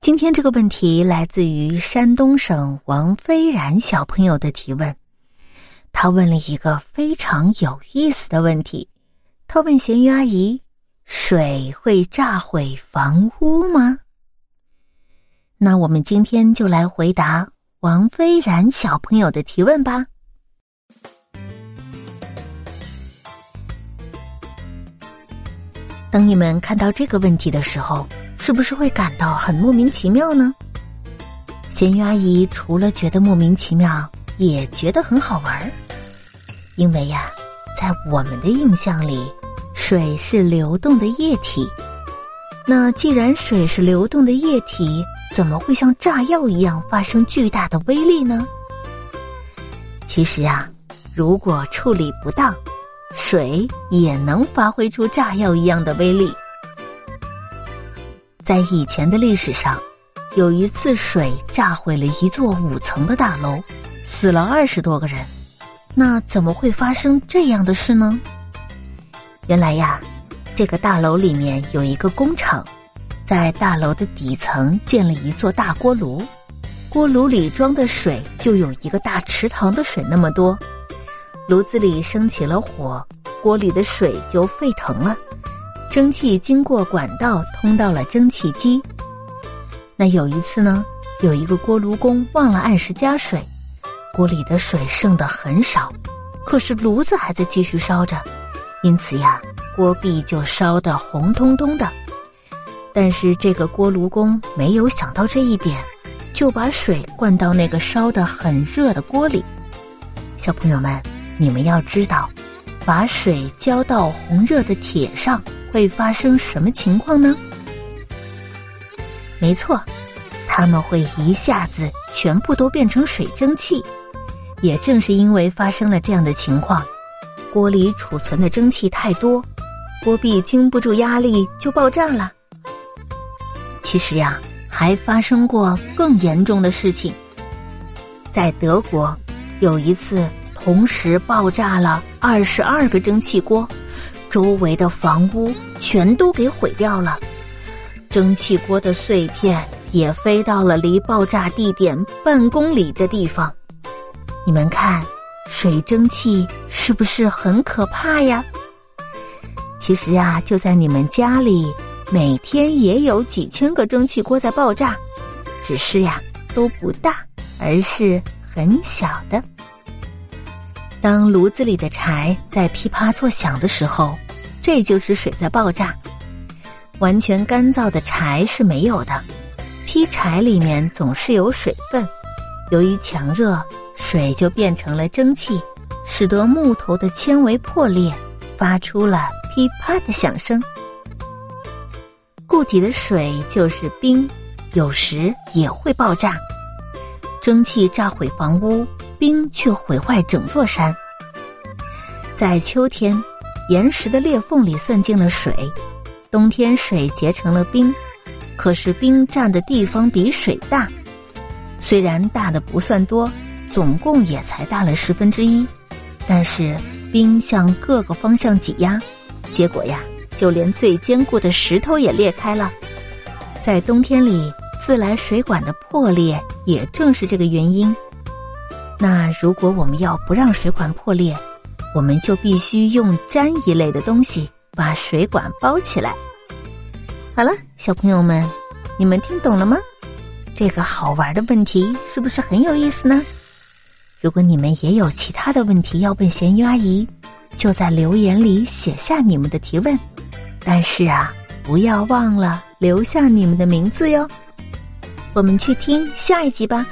今天这个问题来自于山东省王飞然小朋友的提问，他问了一个非常有意思的问题。他问咸鱼阿姨：“水会炸毁房屋吗？”那我们今天就来回答王飞然小朋友的提问吧。等你们看到这个问题的时候。是不是会感到很莫名其妙呢？咸鱼阿姨除了觉得莫名其妙，也觉得很好玩儿因为呀，在我们的印象里，水是流动的液体。那既然水是流动的液体，怎么会像炸药一样发生巨大的威力呢？其实啊，如果处理不当，水也能发挥出炸药一样的威力。在以前的历史上，有一次水炸毁了一座五层的大楼，死了二十多个人。那怎么会发生这样的事呢？原来呀，这个大楼里面有一个工厂，在大楼的底层建了一座大锅炉，锅炉里装的水就有一个大池塘的水那么多。炉子里升起了火，锅里的水就沸腾了。蒸汽经过管道通到了蒸汽机。那有一次呢，有一个锅炉工忘了按时加水，锅里的水剩的很少，可是炉子还在继续烧着，因此呀，锅壁就烧得红彤彤的。但是这个锅炉工没有想到这一点，就把水灌到那个烧得很热的锅里。小朋友们，你们要知道，把水浇到红热的铁上。会发生什么情况呢？没错，他们会一下子全部都变成水蒸气。也正是因为发生了这样的情况，锅里储存的蒸汽太多，锅壁经不住压力就爆炸了。其实呀，还发生过更严重的事情，在德国有一次同时爆炸了二十二个蒸汽锅。周围的房屋全都给毁掉了，蒸汽锅的碎片也飞到了离爆炸地点半公里的地方。你们看，水蒸气是不是很可怕呀？其实呀，就在你们家里，每天也有几千个蒸汽锅在爆炸，只是呀都不大，而是很小的。当炉子里的柴在噼啪作响的时候，这就是水在爆炸。完全干燥的柴是没有的，劈柴里面总是有水分。由于强热，水就变成了蒸汽，使得木头的纤维破裂，发出了噼啪的响声。固体的水就是冰，有时也会爆炸。蒸汽炸毁房屋。冰却毁坏整座山。在秋天，岩石的裂缝里渗进了水；冬天，水结成了冰。可是冰占的地方比水大，虽然大的不算多，总共也才大了十分之一。但是冰向各个方向挤压，结果呀，就连最坚固的石头也裂开了。在冬天里，自来水管的破裂也正是这个原因。那如果我们要不让水管破裂，我们就必须用粘一类的东西把水管包起来。好了，小朋友们，你们听懂了吗？这个好玩的问题是不是很有意思呢？如果你们也有其他的问题要问咸鱼阿姨，就在留言里写下你们的提问。但是啊，不要忘了留下你们的名字哟。我们去听下一集吧。